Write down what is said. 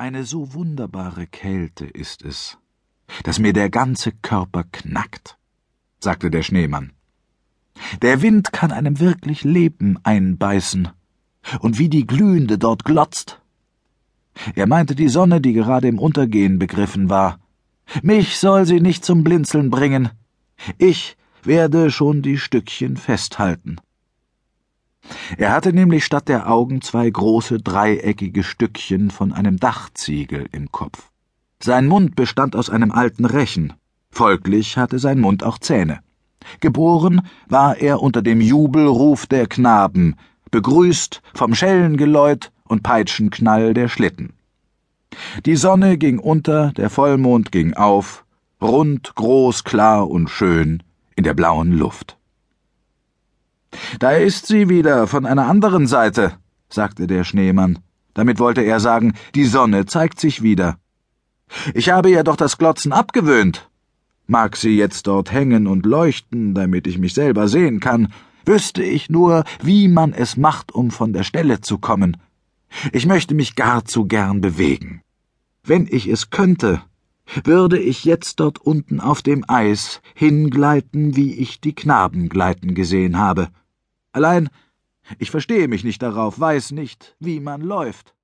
Eine so wunderbare Kälte ist es, dass mir der ganze Körper knackt, sagte der Schneemann. Der Wind kann einem wirklich Leben einbeißen, und wie die Glühende dort glotzt. Er meinte die Sonne, die gerade im Untergehen begriffen war. Mich soll sie nicht zum Blinzeln bringen. Ich werde schon die Stückchen festhalten. Er hatte nämlich statt der Augen zwei große dreieckige Stückchen von einem Dachziegel im Kopf. Sein Mund bestand aus einem alten Rechen, folglich hatte sein Mund auch Zähne. Geboren war er unter dem Jubelruf der Knaben, begrüßt vom Schellengeläut und Peitschenknall der Schlitten. Die Sonne ging unter, der Vollmond ging auf, rund, groß, klar und schön in der blauen Luft. Da ist sie wieder von einer anderen Seite, sagte der Schneemann. Damit wollte er sagen, die Sonne zeigt sich wieder. Ich habe ja doch das Glotzen abgewöhnt. Mag sie jetzt dort hängen und leuchten, damit ich mich selber sehen kann, wüsste ich nur, wie man es macht, um von der Stelle zu kommen. Ich möchte mich gar zu gern bewegen. Wenn ich es könnte, würde ich jetzt dort unten auf dem Eis hingleiten, wie ich die Knaben gleiten gesehen habe. Allein, ich verstehe mich nicht darauf, weiß nicht, wie man läuft.